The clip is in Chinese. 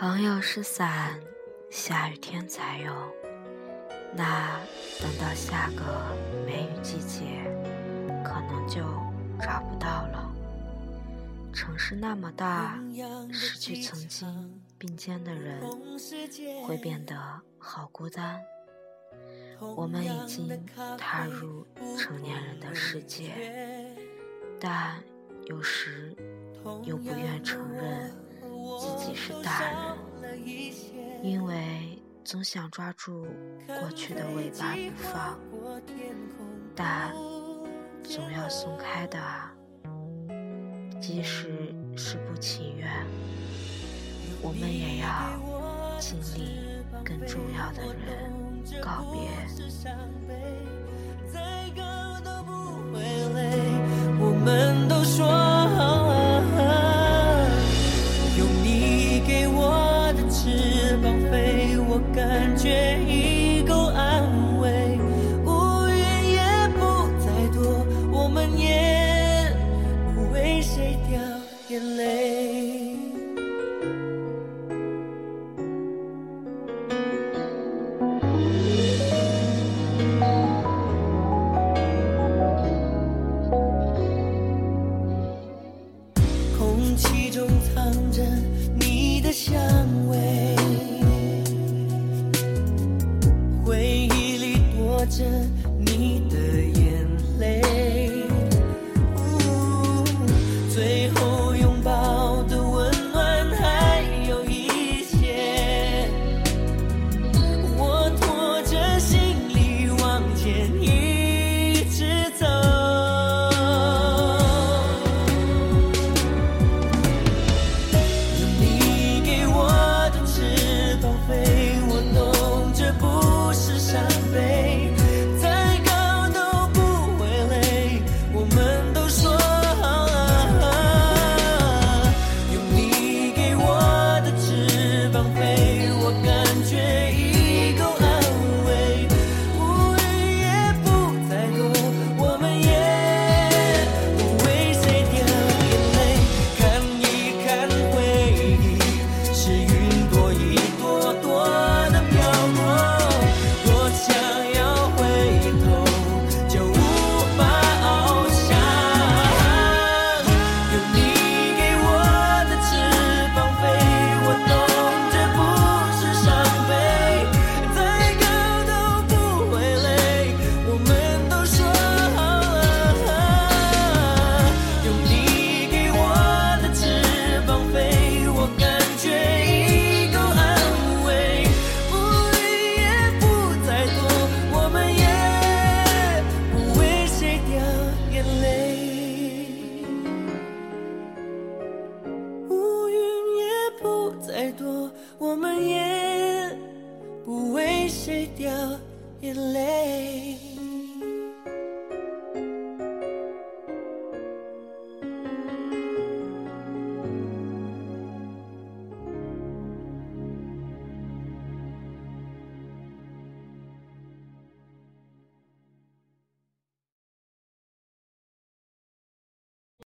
朋友是伞，下雨天才用。那等到下个梅雨季节，可能就找不到了。城市那么大，失去曾经并肩的人，会变得好孤单。我们已经踏入成年人的世界，但有时又不愿承认自己是大人，因为总想抓住过去的尾巴不放，但总要松开的啊。即使是不情愿，我们也要经历更重要的人告别。我们都飞，我感觉已够安慰。乌云也不再多，我们也不为谁掉眼泪。空气中藏着你的香 treasure 觉再多，我们也不为谁掉眼泪。